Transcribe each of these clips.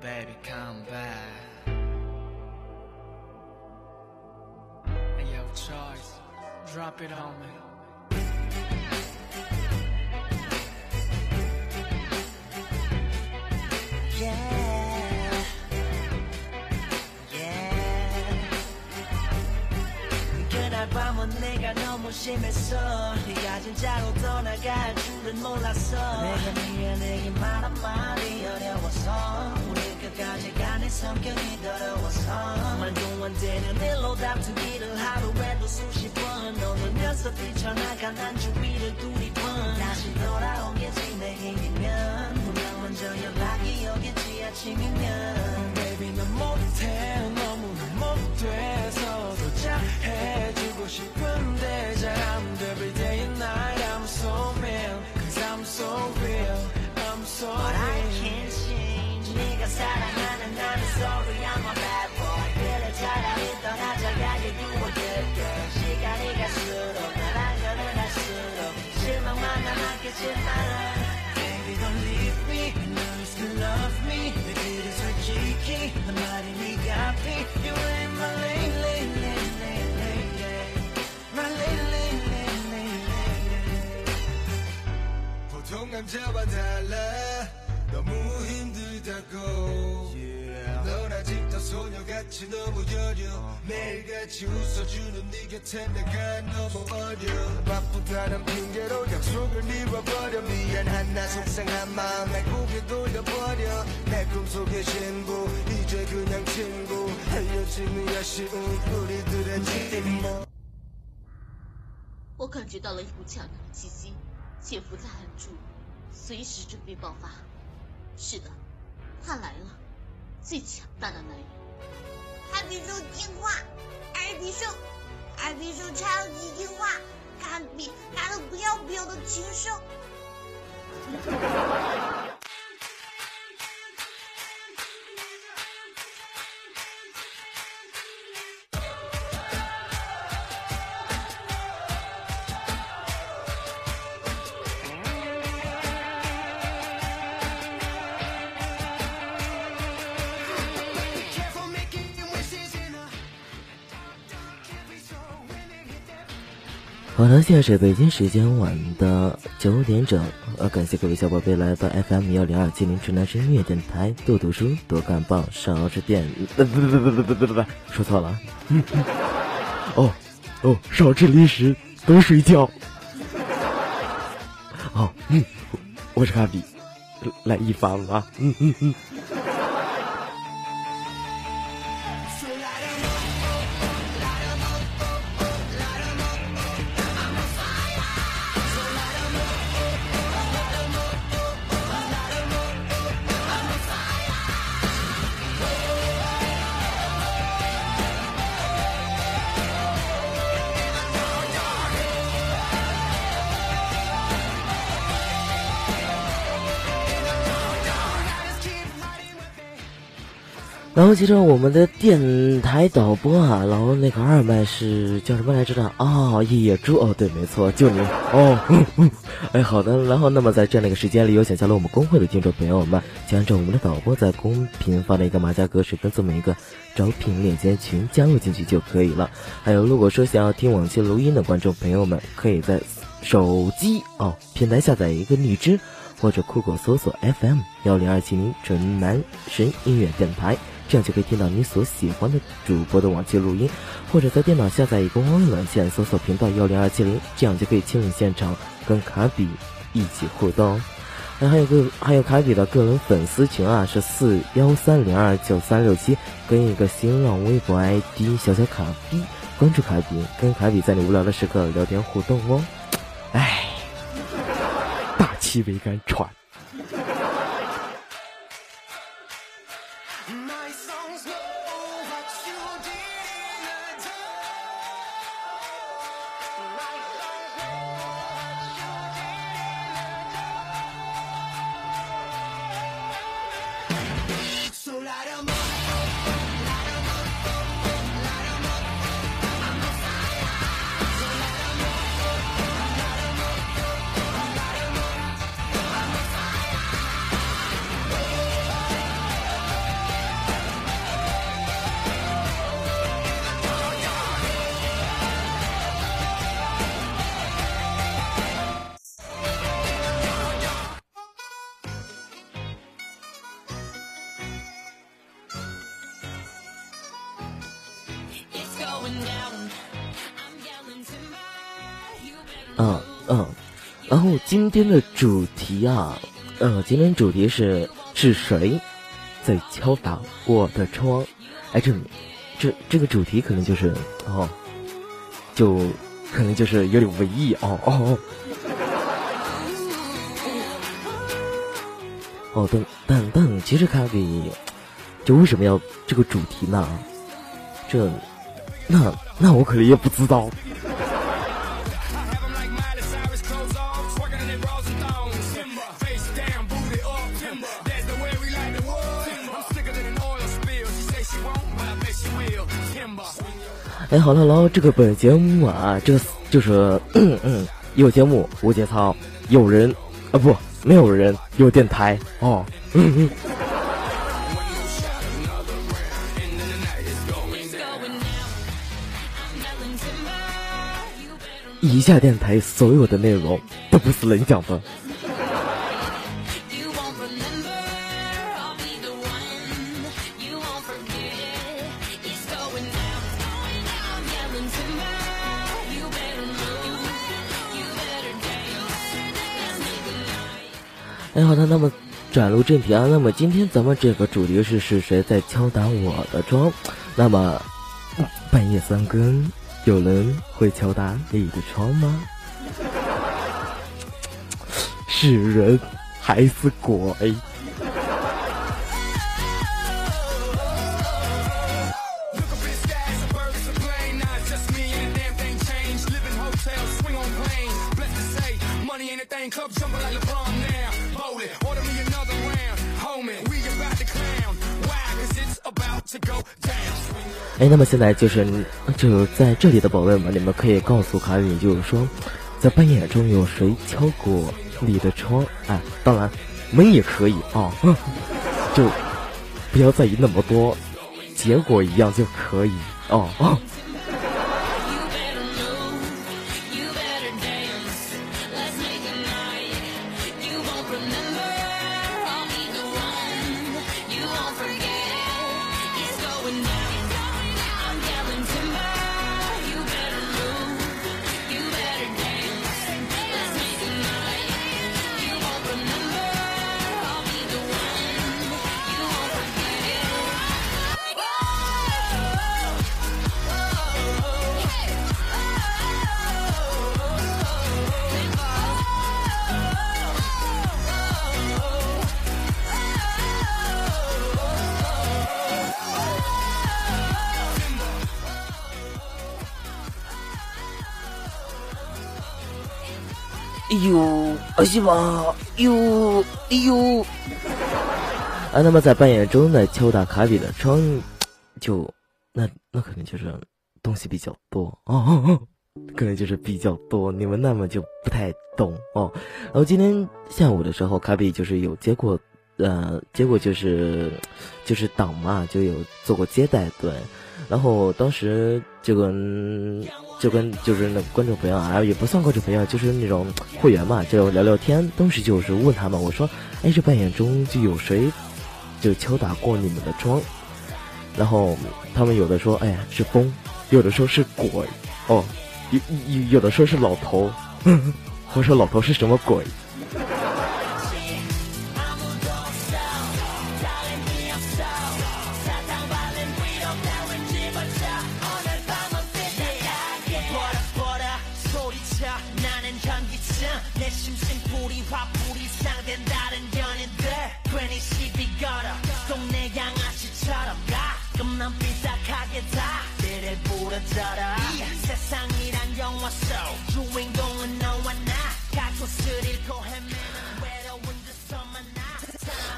baby, come back. And you have a choice. Drop it on me. Yeah. Yeah. 그날 밤은 내가 너 무 심했어 네가 진짜로 떠나갈 줄은 몰랐어. 내가 미안해 말 한마디 어려워서. 우리 끝까지 가는 성격이 더러워서. 말도 안 되는 일로 다투기를 하루에도 수십 번. 너들면서 뛰쳐나간 한 주위를 두리번. 다시 돌아오겠지 내일이면. 분명 먼저 연락이 오겠지 아침이면. Baby, 넌 못해. 너무 못돼서 더 잘해주고 싶은 돼. Every day and night, I'm so real. Cause I'm so real. I'm so But I real. can't change 네가 사랑하는 나는 sorry I'm a bad boy 그래 차라리 떠나자가 you do a good girl 시간이 갈수록 날 안겨는 할수록 실망만 남았겠지만 Baby, 보통 남자와 달라 너무 힘들다고 넌 아직도 소녀같이 너무 여려 매일같이 웃어주는 네 곁에 내가 너무 어려 바쁘다는 핑계로 약속을 미뤄버려 미안한 나 속상한 마음에 고개 돌려버려 내 꿈속의 신부 이제 그냥 친구 헤어짐이 아쉬운 우리들의 집뭐 我感觉到了一股强大的气息，潜伏在暗处， 随时准备爆发。是的，他来了，最强大的男人。艾比兽听话，艾比兽，艾比兽超级听话，堪比拿了不要不要的禽兽。现在是北京时间晚的九点整，呃，感谢各位小宝贝来到 FM 幺零二七零指南声音乐电台，多读书，多看报，少吃电，不不不不不不不不，说错了，哦哦，少吃零食，多睡觉。哦，嗯，我是卡比，来一发吧，嗯嗯嗯。后接着我们的电台导播啊，然后那个二麦是叫什么来着的啊？野猪哦，对，没错，就你哦。哎，好的。然后那么在这样的一个时间里，有想加入我们公会的听众朋友们，就按照我们的导播在公屏发的一个马甲格式跟这么一个招聘链接群加入进去就可以了。还有，如果说想要听往期录音的观众朋友们，可以在手机哦平台下载一个荔枝。或者酷狗搜索 FM 幺零二七零纯男神音乐电台，这样就可以听到你所喜欢的主播的往期录音。或者在电脑下载一个网络软件，搜索频道幺零二七零，这样就可以亲临现场跟卡比一起互动。那还有个还有卡比的个人粉丝群啊，是四幺三零二九三六七，跟一个新浪微博 ID 小小卡比，关注卡比，跟卡比在你无聊的时刻聊天互动哦。哎。大气为敢喘。今天的主题啊，呃，今天主题是是谁在敲打我的窗？哎，这这这个主题可能就是哦，就可能就是有点文艺哦哦哦，但但但其实卡比，就为什么要这个主题呢？这那那我可能也不知道。哎，好了，然后这个本节目啊，这个就是 嗯嗯，有节目无节操，有人啊不，没有人有电台哦。嗯嗯。以下电台所有的内容都不是人讲的。哎，好的，那么转入正题啊。那么今天咱们这个主题是是谁在敲打我的窗？那么半夜三更，有人会敲打你的窗吗？是人还是鬼？哎，那么现在就是就在这里的宝贝们，你们可以告诉卡比，就是说，在半夜中有谁敲过你的窗？哎，当然，门也可以啊，就不要在意那么多，结果一样就可以哦。哦哎西妈，呦，哎呦！啊，那么在半夜中呢，敲打卡比的窗，就那那可能就是东西比较多哦，可能就是比较多，你们那么就不太懂哦。然后今天下午的时候，卡比就是有接过，呃，结果就是就是党嘛，就有做过接待，对。然后当时就跟就跟就是那观众朋友啊，也不算观众朋友，就是那种会员嘛，就聊聊天。当时就是问他们，我说：“哎，这扮演中就有谁就敲打过你们的窗？”然后他们有的说：“哎呀，是风。”有的说是鬼。哦，有有有的说是老头。我说老头是什么鬼？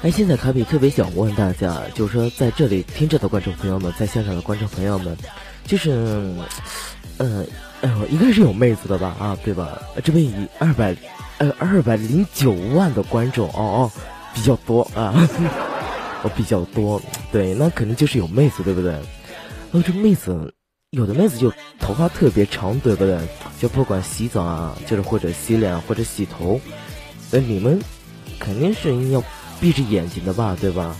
哎，现在卡比特别想问大家，就是说在这里听着的观众朋友们，在线上的观众朋友们，就是，嗯呃，呃，应该是有妹子的吧？啊，对吧？这边以二百，呃，二百零九万的观众，哦哦，比较多啊，我，比较多，对，那肯定就是有妹子，对不对？哦，这妹子。有的妹子就头发特别长，对不对？就不管洗澡啊，就是或者洗脸或者洗头，那你们肯定是要闭着眼睛的吧，对吧？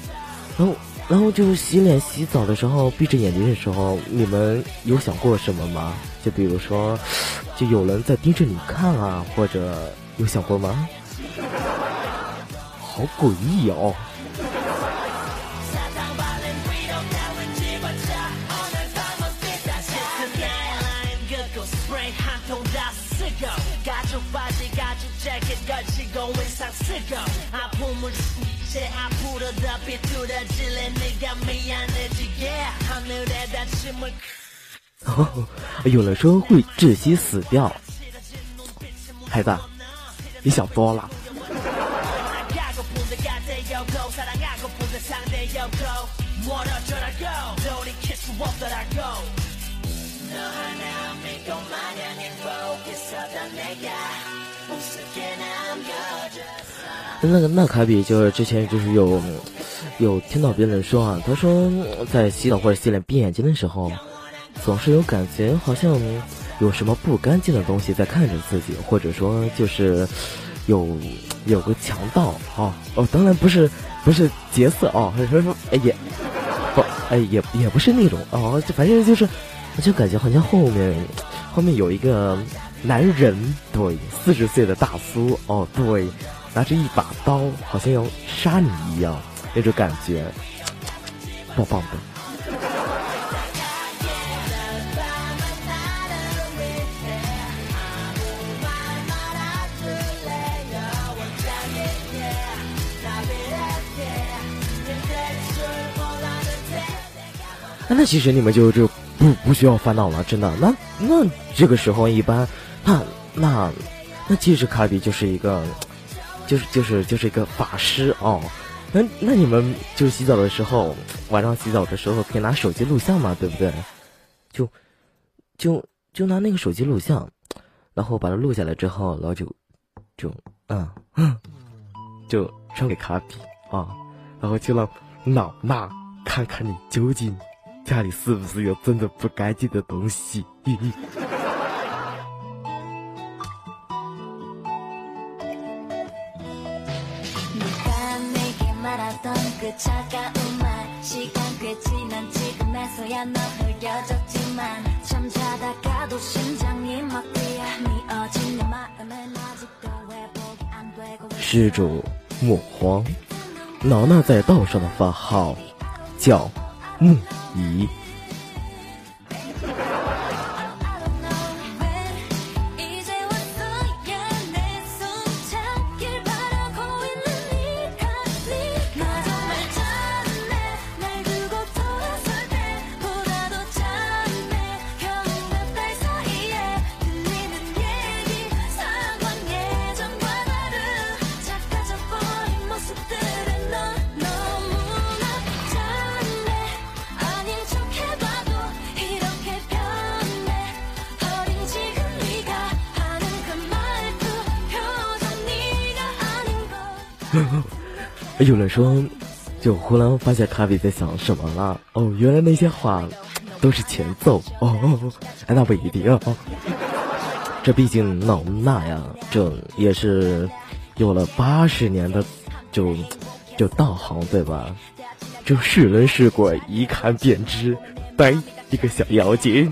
然后然后就是洗脸、洗澡的时候，闭着眼睛的时候，你们有想过什么吗？就比如说，就有人在盯着你看啊，或者有想过吗？好诡异哦！有了说会窒息死掉，孩子，你想多了。那个那卡比就是之前就是有有听到别人说啊，他说在洗澡或者洗脸闭眼睛的时候，总是有感觉好像有什么不干净的东西在看着自己，或者说就是有有个强盗啊哦，当然不是不是劫色哦，还是说哎也不哎也也不是那种哦，就反正就是就感觉好像后面后面有一个男人，对，四十岁的大叔哦，对。拿着一把刀，好像要杀你一样，那种感觉，棒棒的。那其实你们就就不不需要烦恼了，真的。那那这个时候一般，那那那其实卡比就是一个。就是就是就是一个法师哦，那那你们就洗澡的时候，晚上洗澡的时候可以拿手机录像嘛，对不对？就就就拿那个手机录像，然后把它录下来之后，然后就就嗯嗯，就传给卡比啊，然后就让老衲看看你究竟家里是不是有真的不干净的东西。施主莫慌，老衲在道上的法号叫木仪。有人说，就忽然发现卡比在想什么了。哦，原来那些话都是前奏。哦，哎，那不一定。哦，这毕竟老衲呀，这也是有了八十年的就就道行，对吧？这是人是鬼一看便知，呆一个小妖精。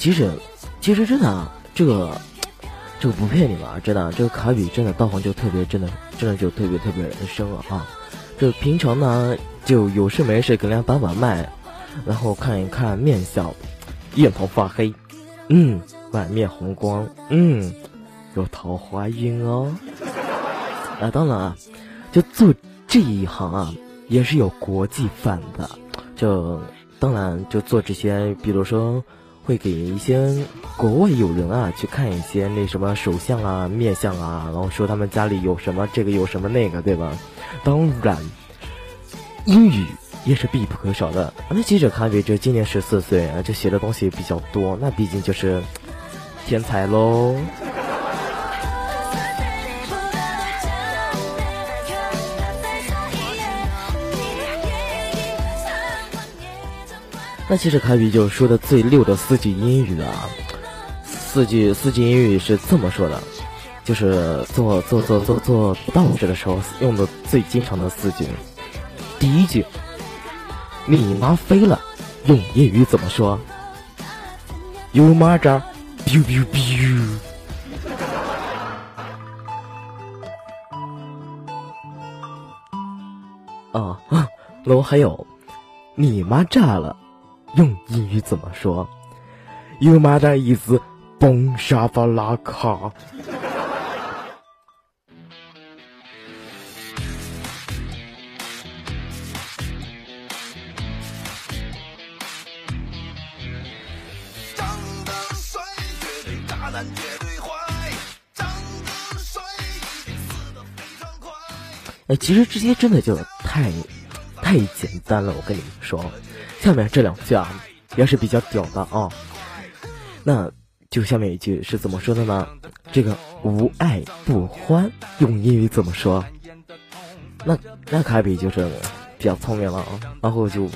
其实，其实真的啊，这个，这个不骗你们啊，真的，这个卡比真的道行就特别，真的，真的就特别特别深了啊。这平常呢，就有事没事给人家把把脉，然后看一看面相，眼头发黑，嗯，满面红光，嗯，有桃花运哦。啊，当然啊，就做这一行啊，也是有国际范的，就当然就做这些，比如说。会给一些国外友人啊去看一些那什么手相啊、面相啊，然后说他们家里有什么这个有什么那个，对吧？当然，英语也是必不可少的。那记者卡比就今年十四岁啊，这写的东西比较多，那毕竟就是天才喽。那其实凯比就说的最溜的四句英语啊，四句四句英语是这么说的，就是做做做做做道士的时候用的最经常的四句。第一句，你妈飞了，用英语怎么说？You mother, biu biu biu。啊，然后还有，你妈炸了。用英语怎么说？You mother is bon shabalaka。长得帅绝对渣男绝对坏，长得帅一定死得非常快。哎，其实这些真的就太太简单了，我跟你们说。下面这两句啊，也是比较屌的啊。那就下面一句是怎么说的呢？这个无爱不欢用英语怎么说？那那卡比就是比较聪明了啊，然后就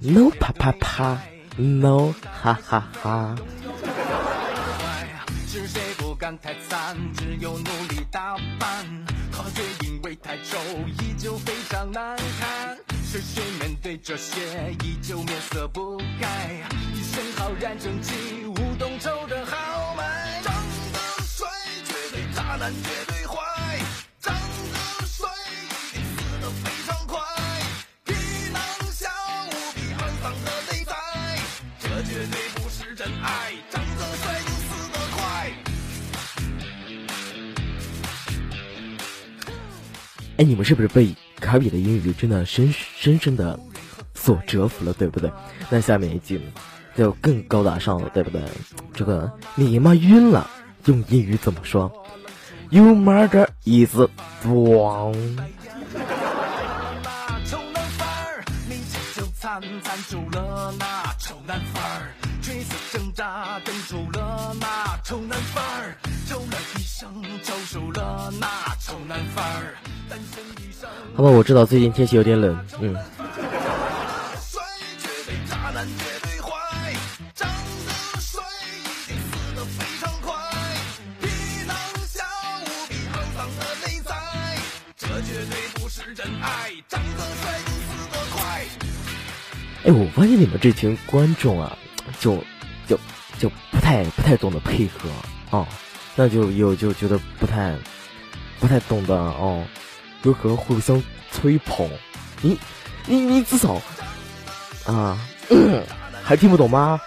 no 啪啪啪，no 哈哈哈。太惨？只有努力打扮，可却因为太丑，依旧非常难看。是谁面对这些，依旧面色不改？一身浩然正气，舞动愁的豪迈。长得帅绝对渣男绝对坏，长得帅一定死得非常快。皮囊小无比肮脏的内在，这绝对不是真爱。长得帅就死得快。哎，你们是不是被卡比的英语真的深深深的所折服了，对不对？那下面一句就更高大上了，对不对？这个你妈晕了，用英语怎么说？You mother is wrong。那丑男范儿，你这就惨惨出了那丑男范儿，垂死挣扎等出了那丑男范儿，救了一生救赎了那丑男范儿，好吧，我知道最近天气有点冷，嗯，哎，我发现你们这群观众啊，就就就不太不太懂得配合啊，那就有就觉得不太不太懂得哦，如何互相吹捧。你你你至少啊，还听不懂吗？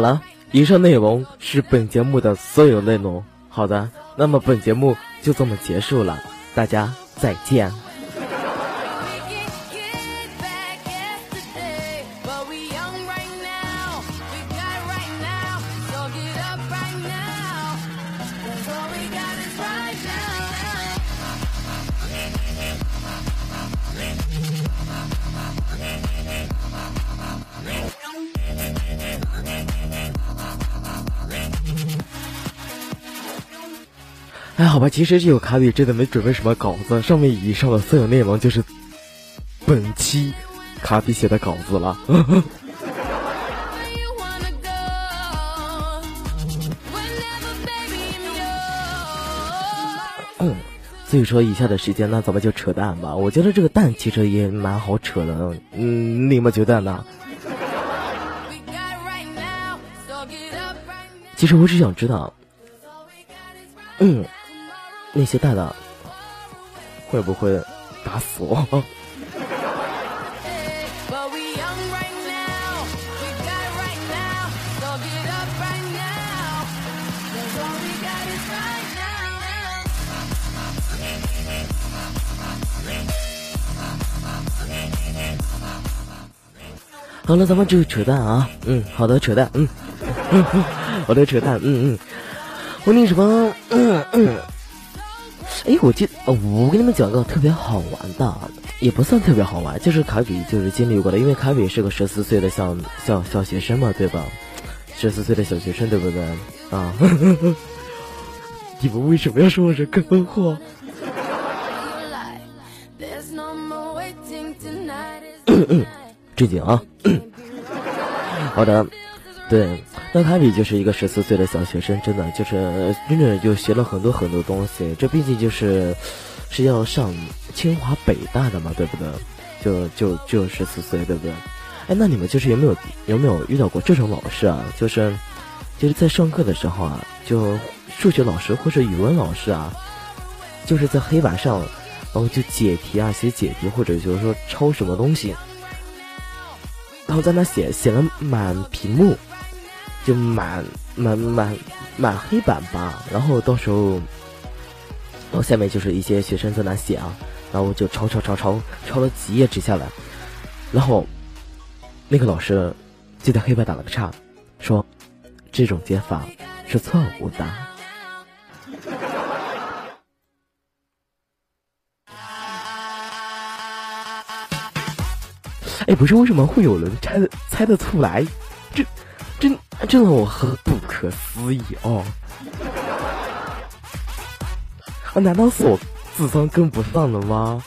好了，以上内容是本节目的所有内容。好的，那么本节目就这么结束了，大家再见。我其实是有卡比真的没准备什么稿子，上面以上的所有内容就是本期卡比写的稿子了。所以说以下的时间，那咱们就扯淡吧，我觉得这个蛋其实也蛮好扯的。嗯，你们觉得呢？其实我只想知道。嗯。那些大佬会不会打死我？好了，咱们就扯淡啊！嗯，好的，扯淡，嗯，好的，扯淡，嗯嗯，我那什么，嗯嗯哎，我记得，呃我跟你们讲个特别好玩的，也不算特别好玩，就是卡比就是经历过的，因为卡比是个十四岁的小小小学生嘛，对吧？十四岁的小学生，对不对？啊，你们为什么要说我是坑货. 正经啊。好的，对，那卡比就是一个十四岁的小学生，真的就是真的就学了很多很多东西。这毕竟就是是要上清华北大的嘛，对不对？就就就十四岁，对不对？哎，那你们就是有没有有没有遇到过这种老师啊？就是就是在上课的时候啊，就数学老师或者语文老师啊，就是在黑板上，然后就解题啊，写解题，或者就是说抄什么东西。然后在那写写了满屏幕，就满满满满黑板吧。然后到时候，然后下面就是一些学生在那写啊，然后就抄抄抄抄抄了几页纸下来，然后那个老师就在黑板打了个叉，说这种解法是错误的。哎，不是，为什么会有人猜得猜得出来？这，这让我很不可思议哦！啊，难道是我智商跟不上了吗？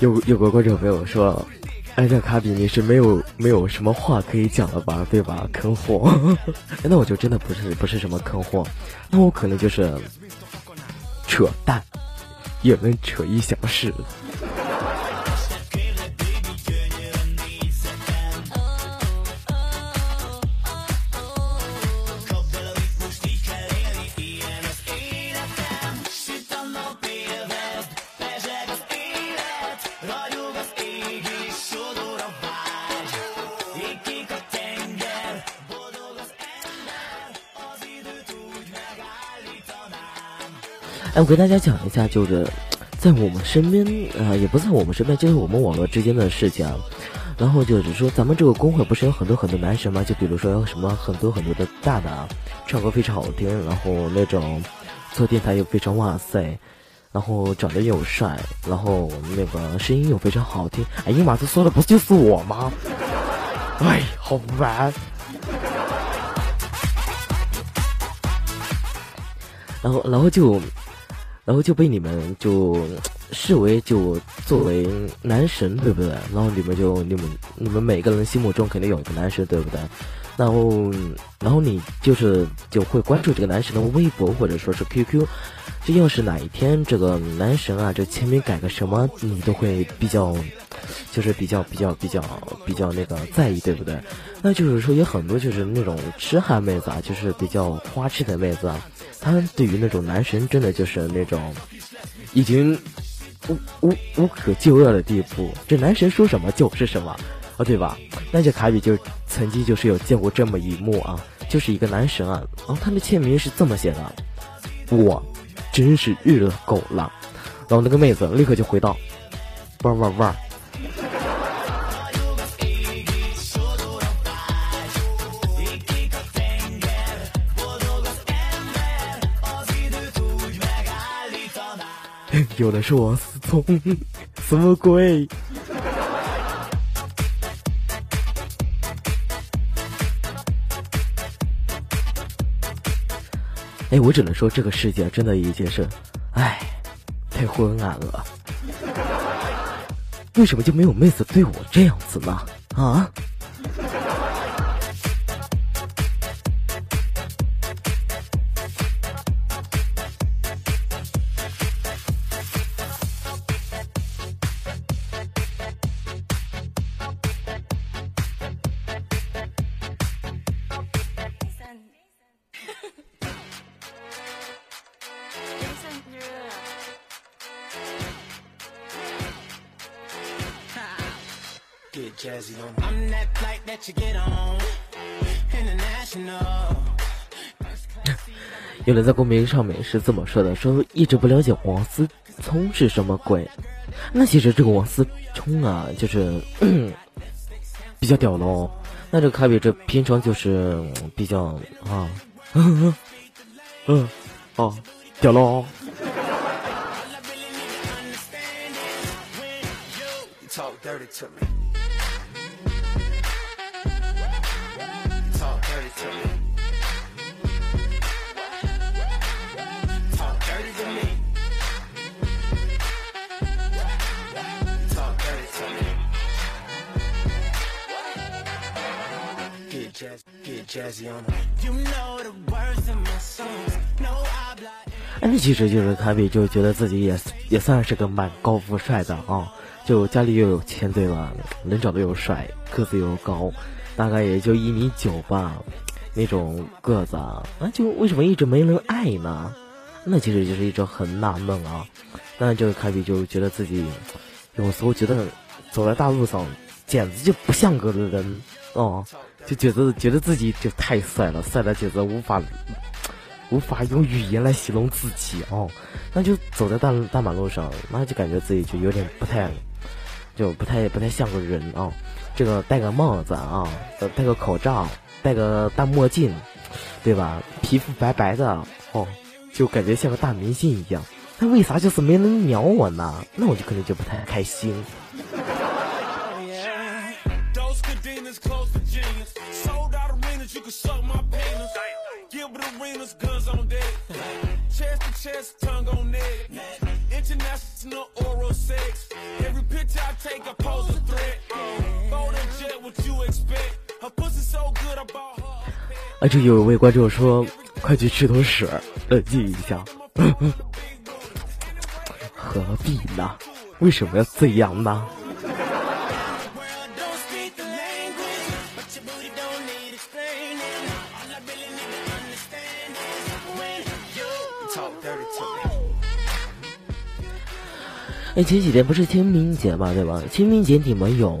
有有个观众朋友说，哎，这卡比你是没有没有什么话可以讲了吧，对吧？坑货，那我就真的不是不是什么坑货，那我可能就是扯淡，也能扯一小时。我跟大家讲一下，就是在我们身边、呃也不在我们身边，就是我们网络之间的事情啊。然后就是说，咱们这个公会不是有很多很多男神吗？就比如说有什么很多很多的大大，唱歌非常好听，然后那种做电台又非常哇塞，然后长得又帅，然后那个声音又非常好听。哎呀妈，这说的不就是我吗？哎，好烦。然后，然后就，然后就被你们就视为就作为男神，对不对？然后你们就你们你们每个人心目中肯定有一个男神，对不对？然后，然后你就是就会关注这个男神的微博或者说是 QQ。这要是哪一天这个男神啊，这签名改个什么，你都会比较，就是比较比较比较比较那个在意，对不对？那就是说有很多就是那种痴汉妹子啊，就是比较花痴的妹子啊，她对于那种男神真的就是那种已经无无无可救药的地步，这男神说什么就是什么，啊，对吧？那这卡比就曾经就是有见过这么一幕啊，就是一个男神啊，然后他的签名是这么写的：我真是日了狗了。然后那个妹子立刻就回道：哇哇哇！有的是王思聪什么鬼。哎我只能说这个世界真的已经是哎太昏暗了。为什么就没有妹子对我这样子呢？啊？有人在公屏上面是这么说的：说一直不了解王思聪是什么鬼。那其实这个王思聪啊，就是 比较屌喽。那这个卡比这平常就是比较啊，嗯哦，屌喽。哎，那其实就是卡比就觉得自己也也算是个蛮高富帅的啊，就家里又有钱对吧？人长得又帅，个子又高，大概也就一米九吧，那种个子啊，那就为什么一直没人爱呢？那其实就是一直很纳闷啊。那这个卡比就觉得自己有时候觉得走在大路上，简直就不像个人哦，就觉得觉得自己就太帅了，帅的简直无法无法用语言来形容自己哦，那就走在大大马路上，那就感觉自己就有点不太，就不太不太像个人哦。这个戴个帽子啊，戴个口罩，戴个大墨镜，对吧？皮肤白白的哦，就感觉像个大明星一样。那为啥就是没人鸟我呢？那我就可能就不太开心。Gilbert arenas, guns on deck. Chest to chest, tongue on neck. International oral sex. Every picture I take, I pose a threat. Phone and jet, what you expect? Her pussy so good, I bought her. 啊，这有一位观众说：“快去吃坨屎，冷静一下。”何必呢？为什么要这样呢？哎，前几天不是清明节嘛，对吧？清明节你们有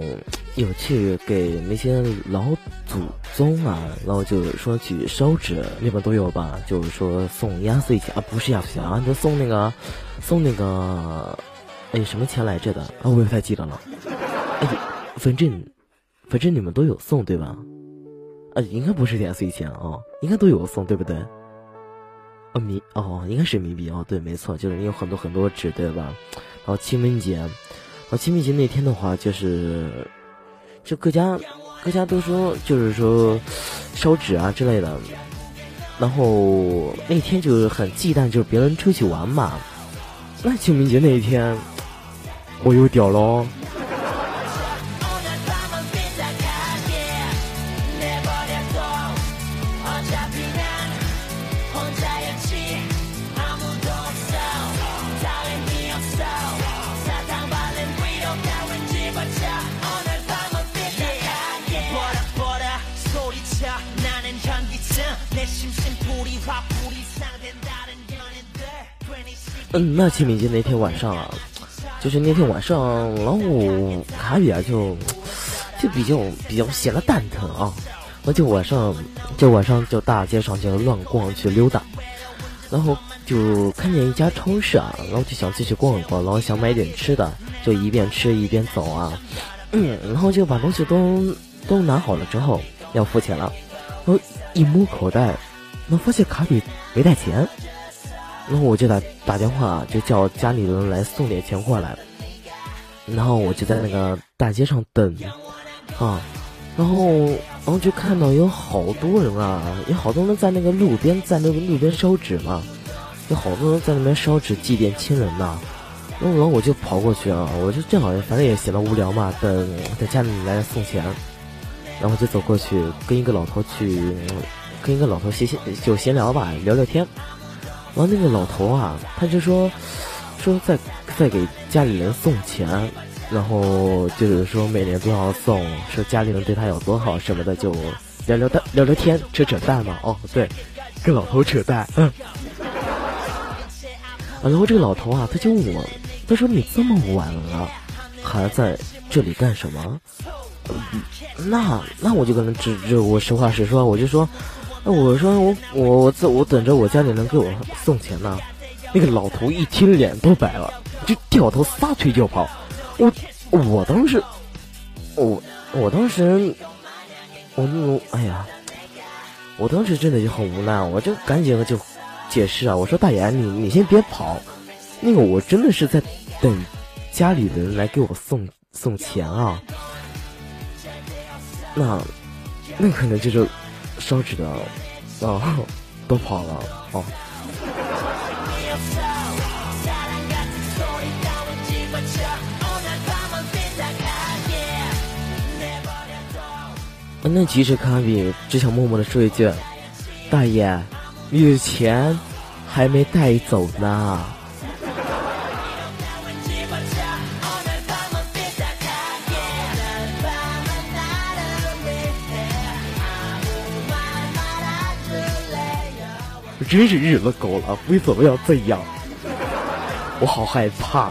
有去给那些老祖宗啊，然后就说去烧纸，你们都有吧？就是说送压岁钱啊，不是压岁钱啊，就送那个送那个哎什么钱来着的啊，我也不太记得了。哎，反正反正你们都有送对吧？啊，应该不是压岁钱哦，应该都有送对不对？哦，米哦，应该是米币哦，对，没错，就是有很多很多纸对吧？然后清明节，然后清明节那天的话，就是就各家各家都说，就是说烧纸啊之类的。然后那天就是很忌惮，就是别人出去玩嘛。那清明节那一天，我又屌了！嗯，那清明节那天晚上啊，就是那天晚上，然后卡比啊就就比较比较闲得蛋疼啊，我就晚上就晚上就大街上就乱逛去溜达，然后就看见一家超市啊，然后就想进去逛一逛，然后想买点吃的，就一边吃一边走啊，嗯，然后就把东西都都拿好了之后要付钱了，然后一摸口袋，那发现卡比没带钱。然后我就打打电话，就叫家里人来送点钱过来。然后我就在那个大街上等，啊，然后然后就看到有好多人啊，有好多人在那个路边，在那个路边烧纸嘛，有好多人在那边烧纸祭奠亲人呐。然后我就跑过去啊，我就正好反正也闲得无聊嘛，等等家里来送钱，然后就走过去跟一个老头去，跟一个老头闲闲就闲聊吧，聊聊天。然后那个老头啊，他就说说在在给家里人送钱，然后就是说每年都要送，说家里人对他有多好什么的，就聊聊蛋聊聊天，扯扯淡嘛。哦，对，跟老头扯淡。嗯。啊，然后这个老头啊，他就问我，他说你这么晚了，还在这里干什么？那那我就跟他直直我实话实说，我就说，我说我我我在我等着我家里人给我送钱呢。那个老头一听脸都白了，就掉头撒腿就跑。我我当时，我我当时，我我哎呀，我当时真的就很无奈，我就赶紧就解释啊，我说大爷你你先别跑，那个我真的是在等家里人来给我送送钱啊。那那可能就是烧纸的啊，都跑了哦。啊那其实卡比只想默默的说一句：“大爷，你的钱还没带走呢。”真是日子够了，为什么要这样？我好害怕。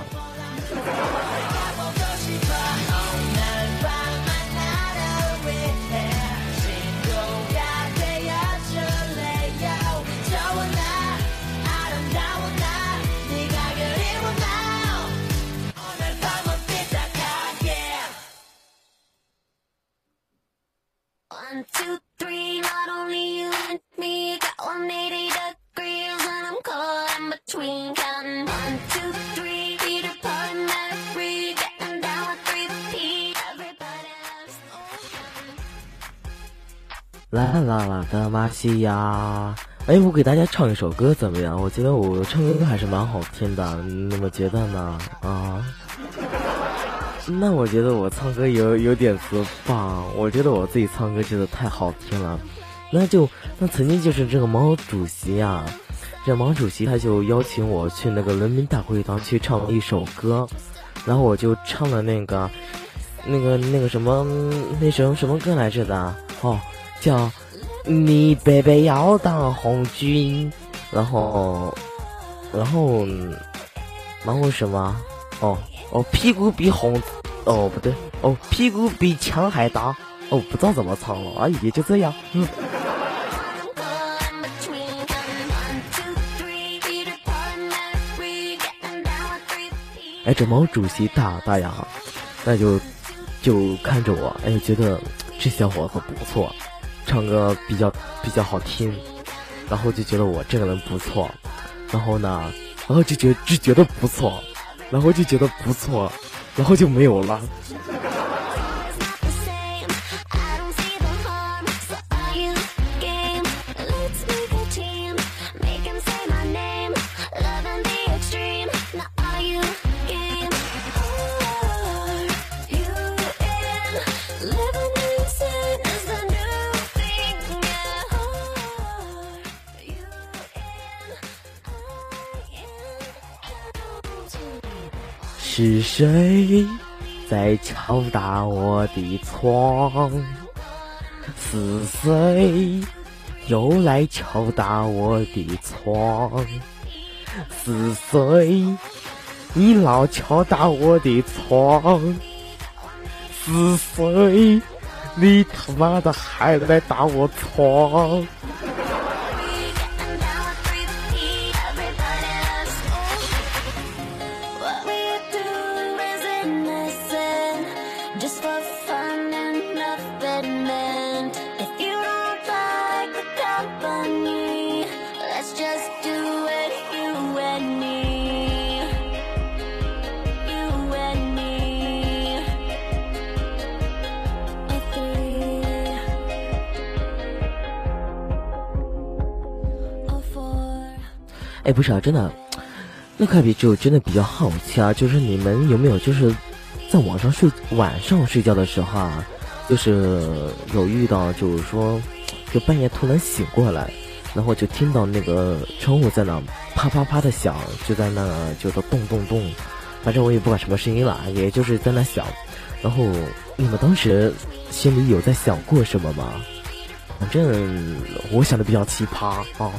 的马西亚，哎，我给大家唱一首歌怎么样？我觉得我唱歌还是蛮好听的，你们觉得呢？啊？那我觉得我唱歌有有点词棒，我觉得我自己唱歌真的太好听了。那就那曾经就是这个毛主席啊，这毛主席他就邀请我去那个人民大会堂去唱一首歌，然后我就唱了那个那个那个什么那首什么歌来着的哦，叫你伯伯要当红军，然后，然后，然后什么？哦哦，屁股比红，哦不对，哦屁股比墙还大。哦，不知道怎么唱了，哎也就这样。哎，这毛主席大大呀，那就就看着我，哎，觉得这小伙子不错。唱歌比较比较好听，然后就觉得我这个人不错，然后呢，然后就觉就觉得不错，然后就觉得不错，然后就没有了。是谁在敲打我的窗？是谁又来敲打我的窗？是谁？你老敲打我的窗？是谁？你他妈的还来打我窗？不是啊，真的，那块比就真的比较好奇啊，就是你们有没有就是在网上睡晚上睡觉的时候啊，就是有遇到就是说，就半夜突然醒过来，然后就听到那个窗户在那啪啪啪的响，就在那就是咚咚咚，反正我也不管什么声音了，也就是在那响。然后你们当时心里有在想过什么吗？反正我想的比较奇葩啊。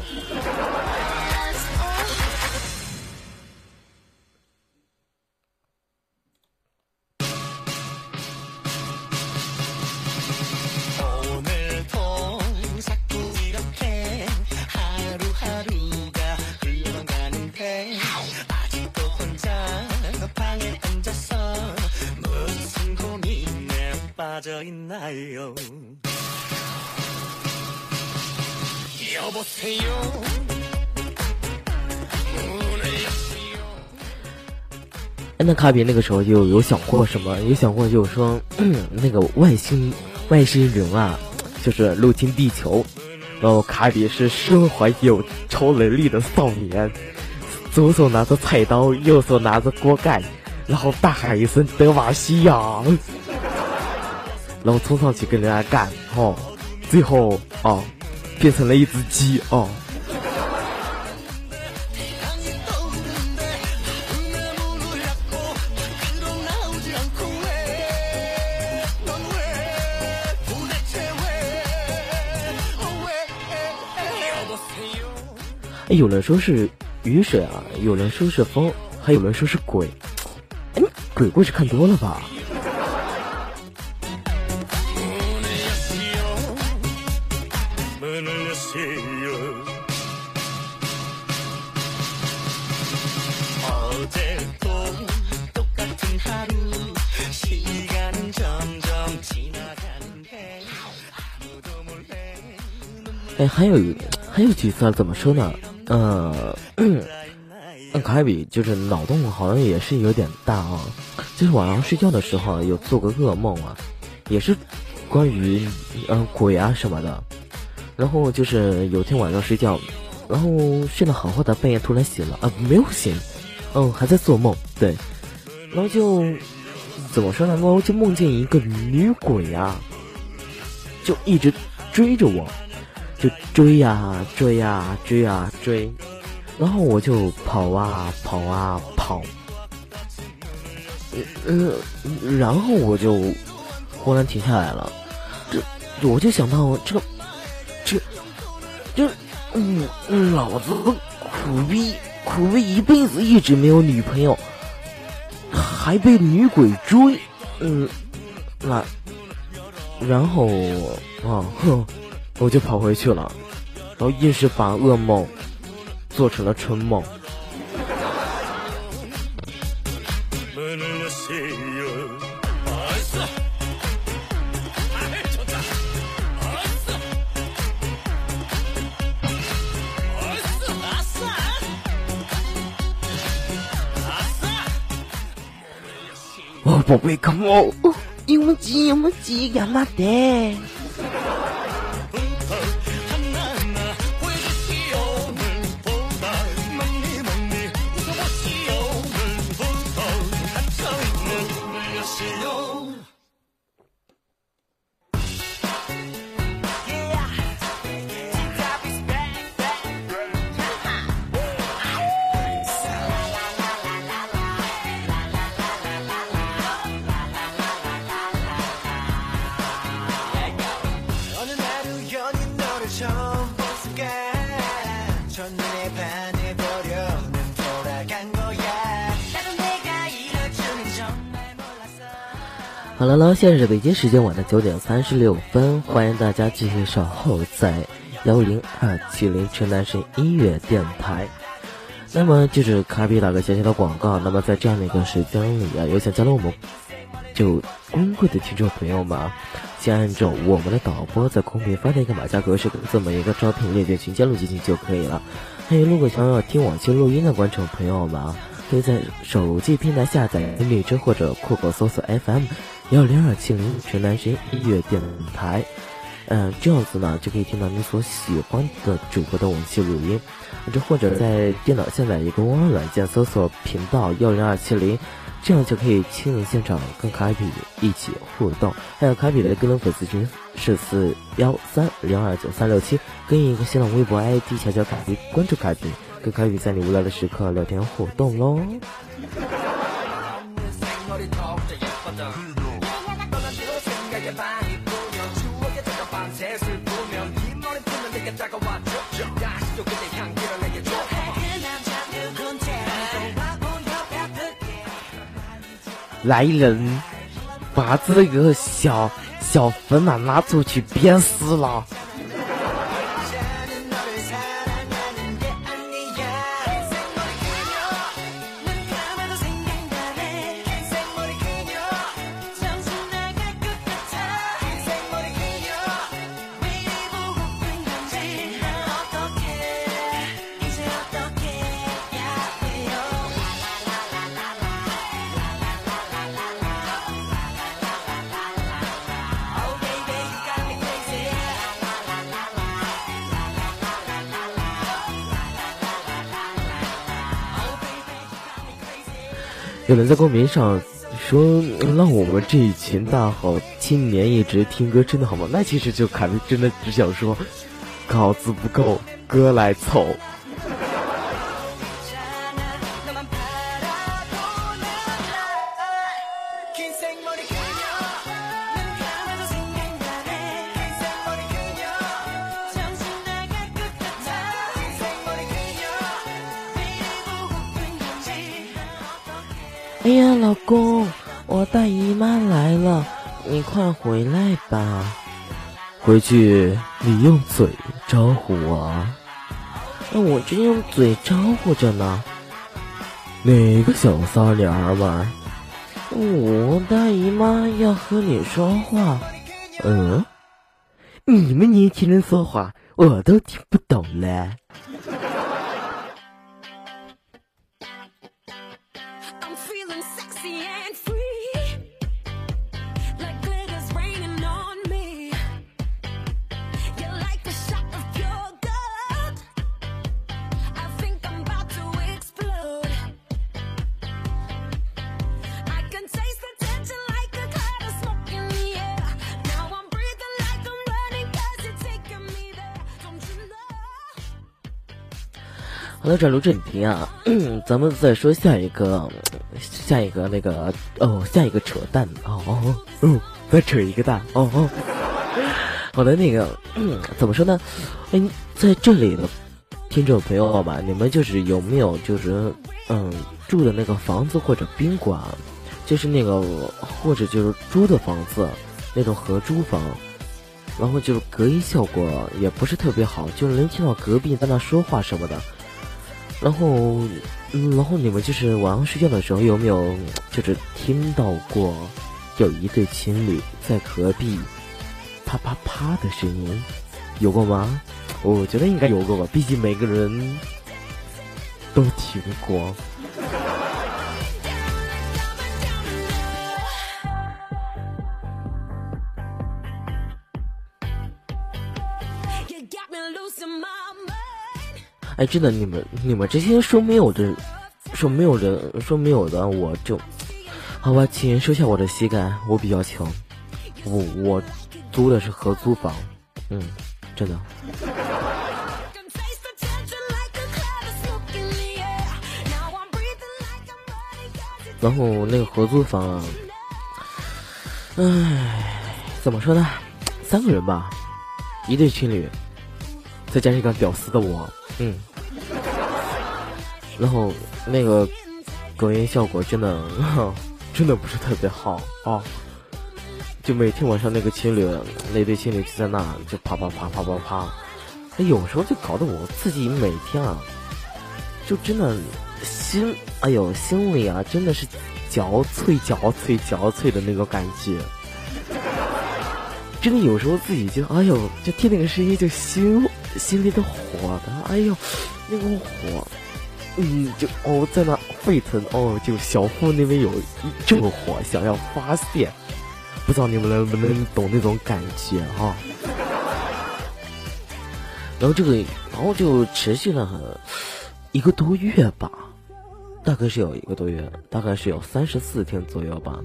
哎，那卡比那个时候就有想过什么？有想过就是说，那个外星外星人啊，就是入侵地球，然后卡比是身怀有超能力的少年，左手拿着菜刀，右手拿着锅盖，然后大喊一声“德瓦西亚”，然后冲上去跟人家干，哦，最后哦，变成了一只鸡哦。哎，有人说是雨水啊，有人说是风，还有人说是鬼。哎，鬼故事看多了吧？哎，还有还有几次啊？怎么说呢？呃，嗯，凯比就是脑洞好像也是有点大啊。就是晚上睡觉的时候有做个噩梦啊，也是关于嗯鬼啊什么的。然后就是有天晚上睡觉，然后睡得好好的，半夜突然醒了啊，没有醒，嗯，还在做梦，对。然后就怎么说呢？然后就梦见一个女鬼啊，就一直追着我。就追呀追呀追呀追，然后我就跑啊跑啊跑，嗯嗯，然后我就忽然停下来了，这我就想到这个，这，这，嗯，老子苦逼苦逼一辈子一直没有女朋友，还被女鬼追，嗯，那，然后啊哼。我就跑回去了，然后硬是把噩梦做成了春梦。哦，宝贝，come on，有么急有么急，干嘛的？了，现在是北京时间晚的九点三十六分，欢迎大家继续守候在幺零二七零城南神音乐电台。那么就是卡比打个小小的广告。那么在这样的一个时间里啊，有想加入我们就公会的听众朋友们啊，先按照我们的导播在公屏发的一个码加格式的这么一个招聘链接群加入进去就可以了。还有，如果想要听往期录音的观众朋友们啊，可以在手机平台下载荔枝或者酷狗搜索 FM。幺零二七零全南神音乐电台，嗯，这样子呢就可以听到你所喜欢的主播的往期录音，这或者在电脑下载一个网络软件，搜索频道幺零二七零，这样就可以亲临现场跟凯比一起互动。还有凯比的个人粉丝群是四幺三零二九三六七，跟一个新浪微博 ID 悄悄凯比，关注凯比，跟凯比在你无聊的时刻聊天互动喽。来人，把这个小小粉马拉出去鞭尸了。在公屏上说，让我们这一群大好青年一直听歌，真的好吗？那其实就凯文真的只想说，稿子不够，歌来凑。哎呀，老公，我大姨妈来了，你快回来吧。回去你用嘴招呼我啊。那我正用嘴招呼着呢。哪个小骚娘儿们？我大姨妈要和你说话。嗯？你们年轻人说话我都听不懂嘞。好了，转入正题啊，咱们再说下一个，下一个那个哦，下一个扯淡哦哦哦，再扯一个蛋哦哦。好的，那个、嗯、怎么说呢？哎，在这里的听众朋友们，你们就是有没有就是嗯住的那个房子或者宾馆，就是那个或者就是租的房子那种合租房，然后就是隔音效果也不是特别好，就是能听到隔壁在那说话什么的。然后，然后你们就是晚上睡觉的时候有没有就是听到过有一对情侣在隔壁啪啪啪的声音？有过吗？我觉得应该有过吧，毕竟每个人都听过。哎，真的，你们你们这些说没有的，说没有人说没有的，我就好吧，请收下我的膝盖，我比较穷，我我租的是合租房，嗯，真的。然后那个合租房、啊，唉，怎么说呢？三个人吧，一对情侣，再加上一个屌丝的我，嗯。然后那个隔音效果真的 真的不是特别好啊，就每天晚上那个情侣那对情侣就在那就啪啪啪啪啪啪，有时候就搞得我自己每天啊，就真的心，哎呦，心里啊真的是憔悴、憔悴、憔悴的那个感觉。真的有时候自己就，哎呦，就听那个声音就心心里的火的，哎呦，那个火，嗯，就哦在那沸腾，哦，就小腹那边有一阵火想要发泄，不知道你们能不能懂那种感觉哈、然后这个，然后就持续了很一个多月吧，大概是有一个多月，大概是有三十四天左右吧，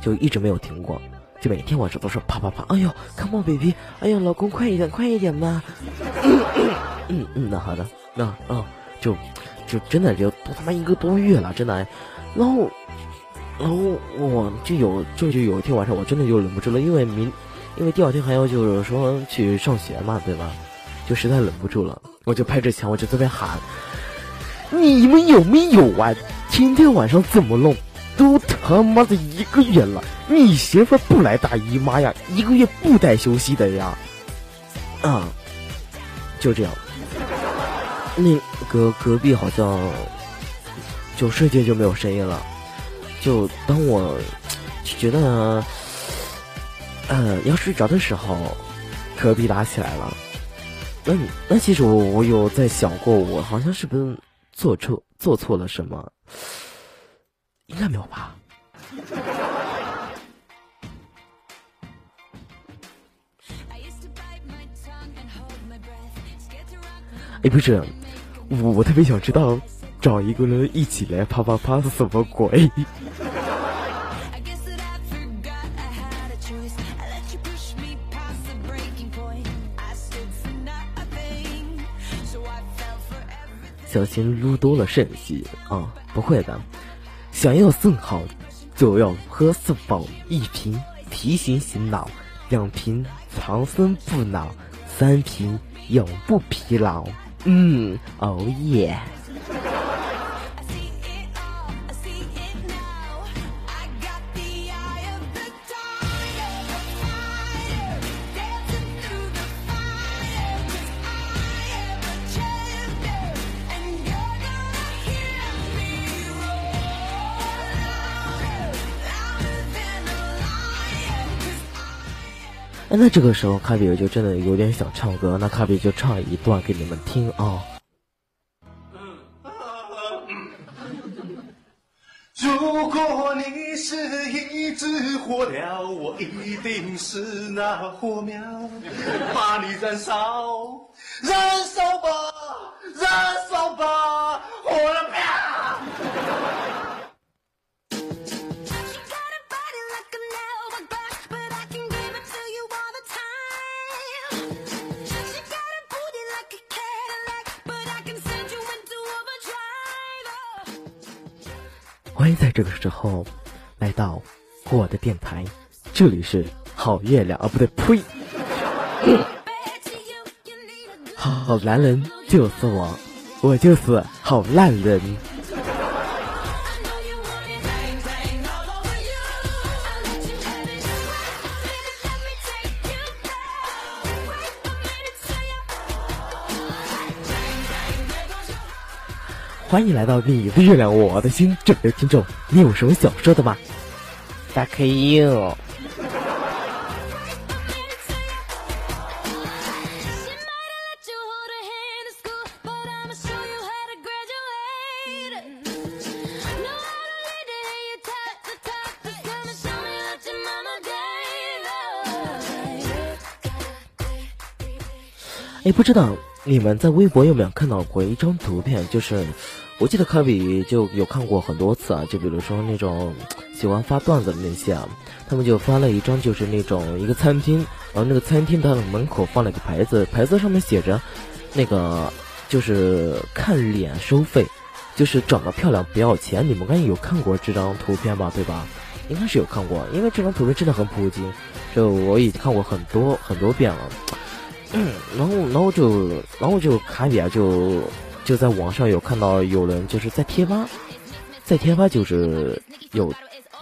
就一直没有停过，就每天晚上都是啪啪啪，哎呦，come on baby，哎呦，老公快一点，快一点吧，嗯嗯，那好的，那嗯，就就真的就都他妈一个多月了，真的，然后然后我就有就就有一天晚上我真的就忍不住了，因为明因为第二天还要就是说去上学嘛，对吧？就实在忍不住了，我就拍着墙，我就这边喊：“你们有没有啊？今天晚上怎么弄？都他妈的一个月了，你媳妇不来大姨妈呀？一个月不带休息的呀？”啊，就这样。那个隔壁好像就瞬间就没有声音了。就当我觉得呃要睡着的时候，隔壁打起来了。那那其实我我有在想过，我好像是不是做错做错了什么？应该没有吧？哎，不是，我特别想知道，找一个人一起来啪啪啪是什么鬼？小心撸多了肾虚啊！不会的，想要肾好，就要喝肾宝，一瓶提神醒脑，两瓶长生不老，三瓶永不疲劳。嗯，哦耶！那这个时候卡比就真的有点想唱歌，那卡比就唱一段给你们听啊、如果你是一只火鸟，我一定是那火苗，把你燃烧，燃烧吧，燃烧吧，火了啪！欢迎在这个时候来到我的电台，这里是好月亮啊，不对，呸，好男人就是我，我就是好烂人。欢迎来到你的月亮，我的心。这位听众，你有什么想说的吗？Fuck you！哎，不知道你们在微博有没有看到过一张图片，就是。我记得科比就有看过很多次啊，就比如说那种喜欢发段子的那些啊，他们就发了一张就是那种一个餐厅，然后那个餐厅它的门口放了一个牌子，牌子上面写着那个就是看脸收费，就是长得漂亮不要钱。你们应该有看过这张图片吧？对吧？应该是有看过，因为这张图片真的很普及，就我已经看过很多很多遍了。然后然后就然后就卡比啊，就就在网上有看到有人就是在贴吧，在贴吧就是有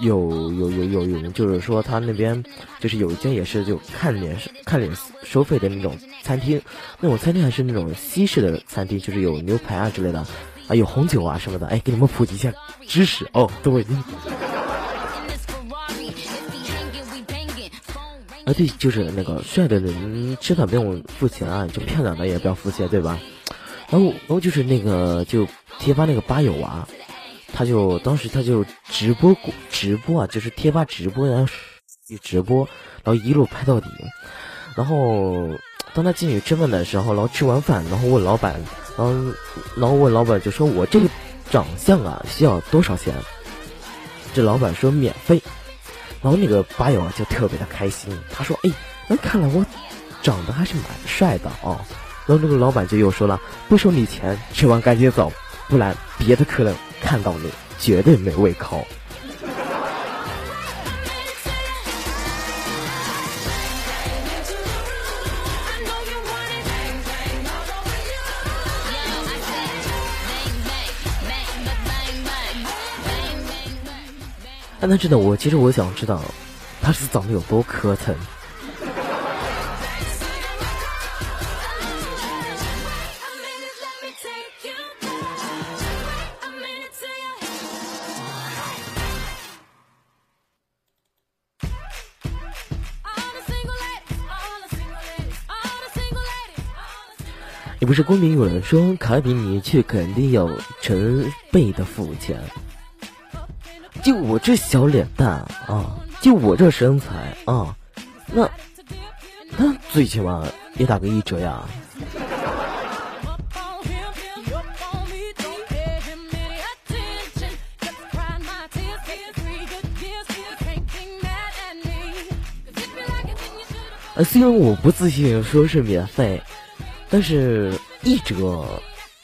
有有有有有人就是说他那边就是有一间也是就看脸看脸收费的那种餐厅，那种餐厅还是那种西式的餐厅，就是有牛排啊之类的，啊有红酒啊什么的，哎，给你们普及一下知识哦，对。This Ferrari, if he hanging, we banging. Phone ringing. 啊，对，就是那个帅的人吃饭不用付钱啊，就漂亮的也不要付钱，对吧？然后，然后就是那个就贴吧那个吧友啊，他就当时他就直播过直播啊，就是贴吧直播，然后一直播，然后一路拍到底，然后当他进去吃饭的时候，然后吃完饭，然后问老板，然后然后问老板就说我这个长相啊需要多少钱？这老板说免费，然后那个吧友啊就特别的开心，他说哎，那看来我长得还是蛮帅的哦。然后那个老板就又说了，不收你钱，吃完赶紧走，不然别的客人看到你绝对没胃口。让他知道我，其实我想知道，他是长得有多磕碜。不是公屏有人说卡比你去肯定有成倍的付钱，就我这小脸蛋啊，就我这身材啊，那那最起码也打个一折呀。呃，虽然我不自信说是免费，但是一折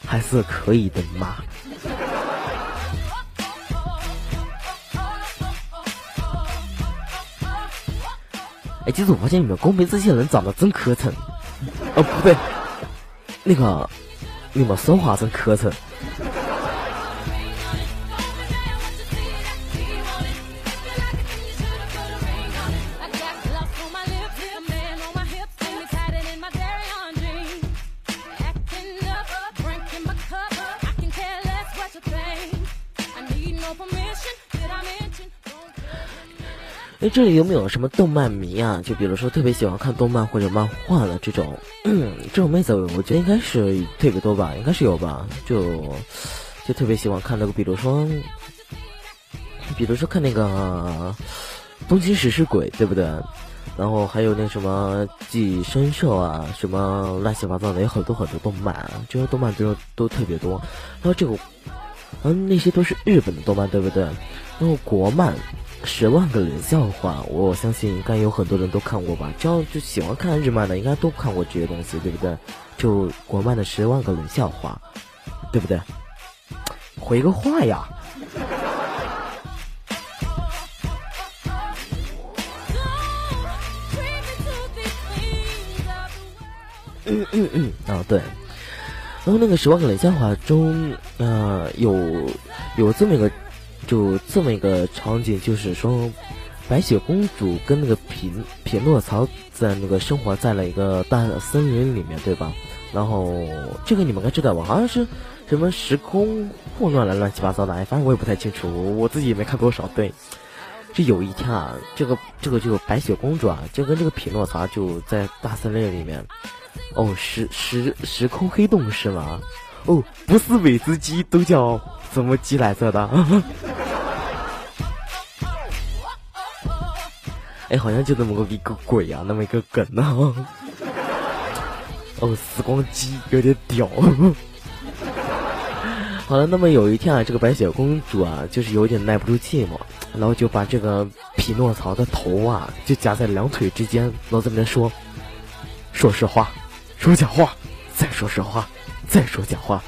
还是可以的嘛。哎，其实我发现你们公屏这些人长得真磕碜。哦，不对，那个你们说话真磕碜。哎，这里有没有什么动漫迷啊？就比如说特别喜欢看动漫或者漫画的这种，嗯，这种妹子，我觉得应该是特别多吧，应该是有吧。就就特别喜欢看那个，比如说，比如说看那个《东京食尸鬼》，对不对？然后还有那什么《寄生兽》啊，什么乱七八糟的，有很多很多动漫，这些动漫都都特别多。然后这个，嗯，那些都是日本的动漫，对不对？然后国漫。十万个冷笑话，我相信应该有很多人都看过吧。只要就喜欢看日漫的，应该都看过这些东西，对不对？就国漫的十万个冷笑话，对不对？回个话呀！嗯嗯嗯，啊对。然后那个十万个冷笑话中，呃，有有这么一个。就这么一个场景，就是说，白雪公主跟那个匹匹诺曹在那个生活在了一个大森林里面，对吧？然后这个你们该知道吧？好像是什么时空混乱了，乱七八糟的，哎，反正我也不太清楚，我自己也没看多少。对，这有一天啊，这个这个就白雪公主啊，就跟这个匹诺曹就在大森林里面，哦，时时时空黑洞是吗？哦，不是每只鸡都叫什么鸡来着的？哎，好像就那么个一个鬼啊，那么一个梗呢。哦，时光机有点屌。好了，那么有一天啊，这个白雪公主啊，就是有点耐不住寂寞，然后就把这个匹诺曹的头啊，就夹在两腿之间，然后在那边说：“说实话，说假话，再说实话。”再说假话，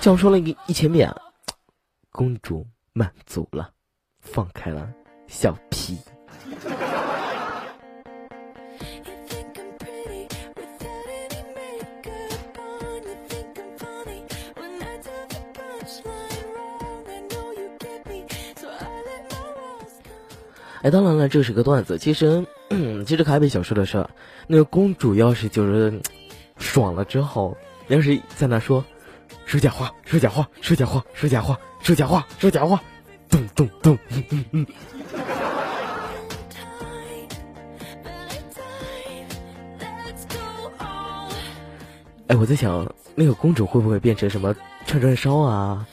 这样说了一一千遍，公主满足了，放开了小屁。哎，当然了，这是个段子。其实，其实卡比小说的是，那个公主要是就是爽了之后。要是在那说，说假话，说假话，说假话，说假话，说假话，说假话，咚咚咚，嗯嗯嗯。哎，我在想，那个公主会不会变成什么串串烧啊，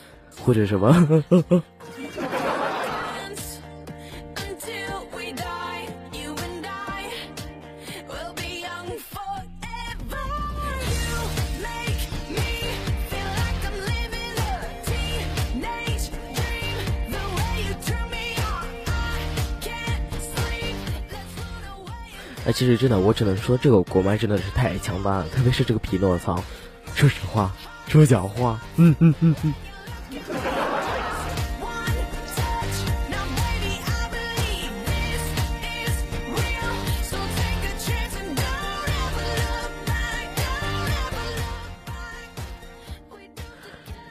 或者什么？其实真的，我只能说这个国漫真的是太强大了，特别是这个匹诺曹，说实话，说假话，嗯嗯嗯嗯。嗯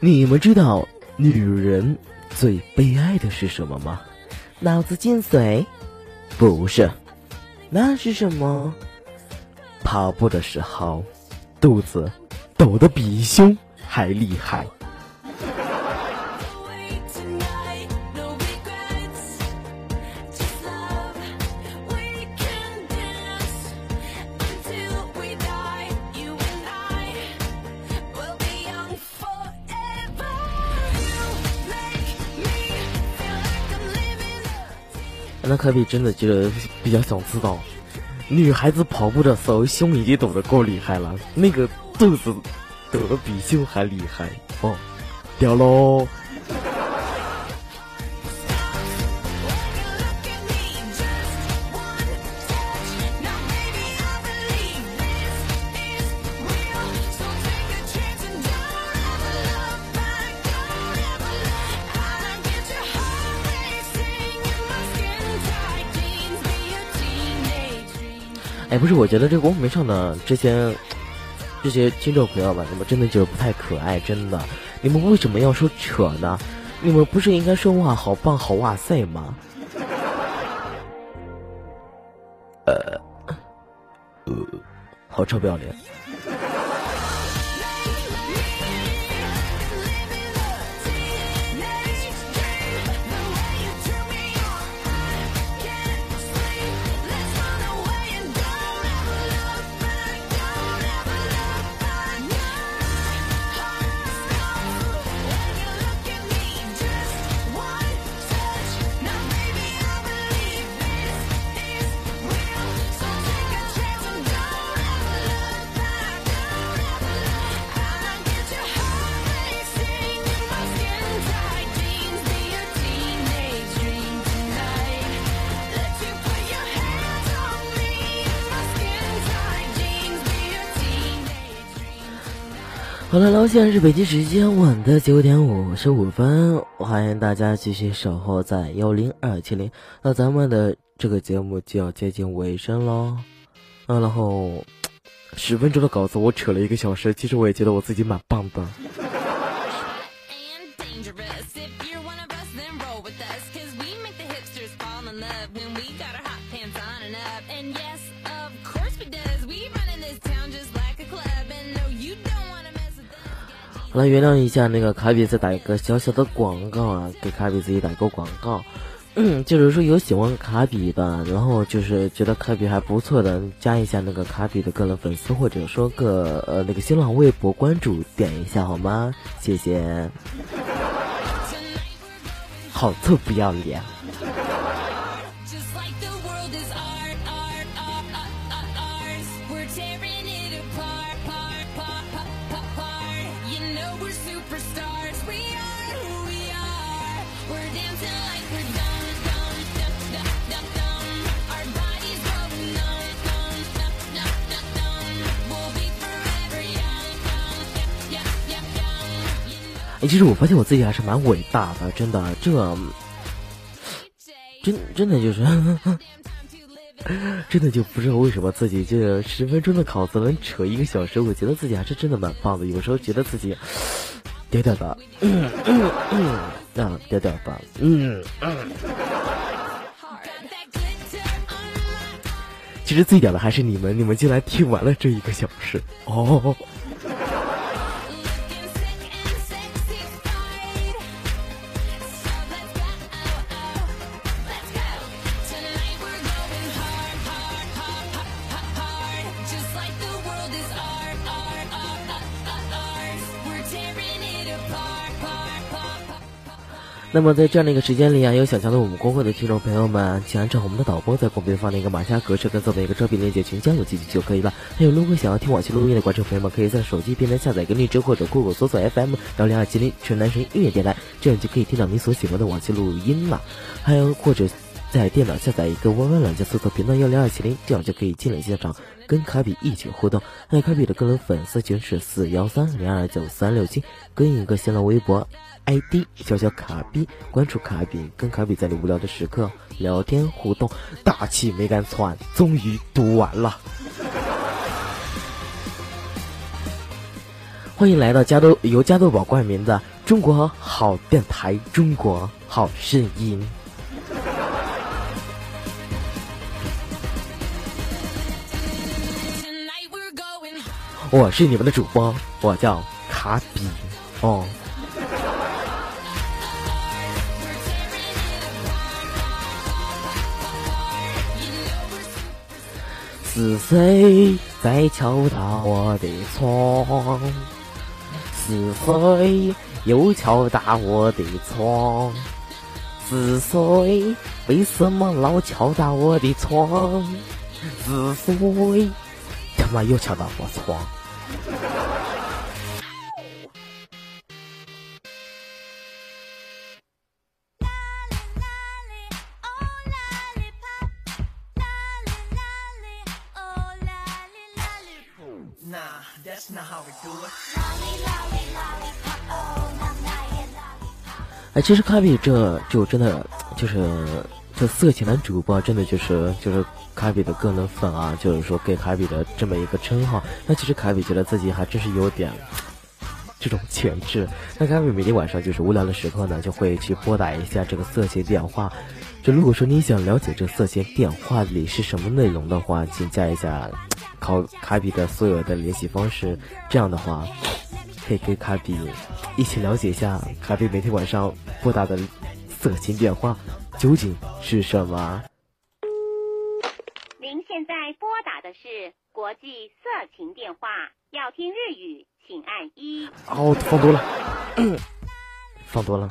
你们知道女人最悲哀的是什么吗？脑子进水？不是。那是什么？跑步的时候，肚子抖得比胸还厉害。那可比真的觉得比较想知道，女孩子跑步的时候胸已经抖得够厉害了，那个肚子抖得比胸还厉害哦，屌喽！我觉得这个公屏上的这些这些听众朋友们，你们真的就不太可爱，真的。你们为什么要说扯呢？你们不是应该说哇好棒好哇塞吗？呃，呃，好臭不要脸。好了，然后现在是北京时间晚的九点五十五分，欢迎大家继续守候在幺零二七零。那咱们的这个节目就要接近尾声喽。啊，然后十分钟的稿子我扯了一个小时，其实我也觉得我自己蛮棒的。好了，原谅一下那个卡比再打一个小小的广告啊，给卡比自己打一个广告。嗯，就是说有喜欢卡比的，然后就是觉得卡比还不错的，加一下那个卡比的个人粉丝，或者说个呃那个新浪微博关注，点一下好吗？谢谢。好臭不要脸！哎，其实我发现我自己还是蛮伟大的，真的，这真真的就是。真的就不知道为什么自己这十分钟的稿子能扯一个小时，我觉得自己还是真的蛮棒的。有时候觉得自己屌屌的，嗯嗯嗯，啊屌屌的，嗯嗯。其实最屌的还是你们，你们竟然听完了这一个小时哦。那么在这样的一个时间里啊，有想加入我们公会的听众朋友们，请按照我们的导播在公屏放的一个马甲格式跟这么一个招聘链接群加入进去就可以了。还有，如果想要听往期录音的观众朋友们，可以在手机边边下载一个荔枝或者酷狗搜索 FM 幺零二七零全男神音乐电台，这样就可以听到你所喜欢的往期录音了。还有或者。在电脑下载一个 YY 软件，搜索频道幺零二七零，这样就可以进了现场跟卡比一起互动。还有卡比的个人粉丝群是四幺三零二九三六七，跟一个新浪微博 ID 小小卡比，关注卡比，跟卡比在你无聊的时刻聊天互动。大气没敢喘，终于读完了。欢迎来到加多由加多宝冠名的中国好电台，中国好声音。我是你们的主播，我叫卡比哦。是谁在敲打我的窗？是谁又敲打我的窗？是谁？为什么老敲打我的窗？是谁？他妈又敲打我窗！哎，其实卡比这就真的就是这色情男主播，真的就是就是卡比的个人粉啊，就是说给卡比的这么一个称号。那其实卡比觉得自己还真是有点这种潜质。那卡比每天晚上就是无聊的时刻呢，就会去拨打一下这个色情电话。就如果说你想了解这色情电话里是什么内容的话，请加一下考卡比的所有的联系方式。这样的话，可以跟卡比一起了解一下卡比每天晚上拨打的色情电话究竟是什么。您现在拨打的是国际色情电话，要听日语请按一。哦，放多了，放多了。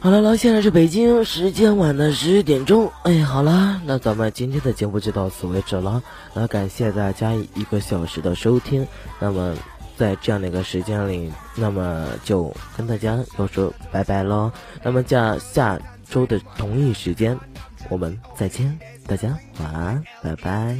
好了，了，现在是北京时间晚的十点钟。哎，好了，那咱们今天的节目就到此为止了。那感谢大家一个小时的收听。那么在这样的一个时间里，那么就跟大家要说拜拜喽。那么在下周的同一时间，我们再见，大家晚安，拜拜。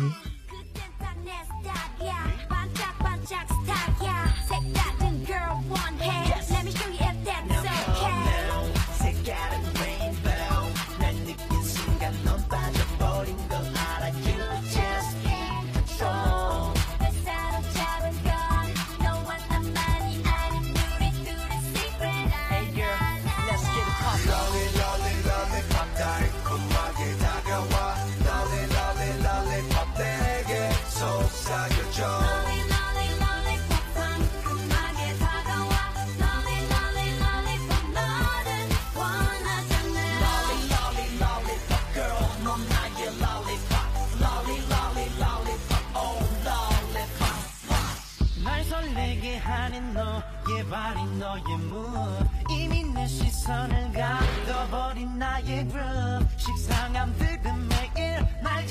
발이 너의 move 이미 내 시선을 가둬버린 나의 groove 식상한 듯한 매일 날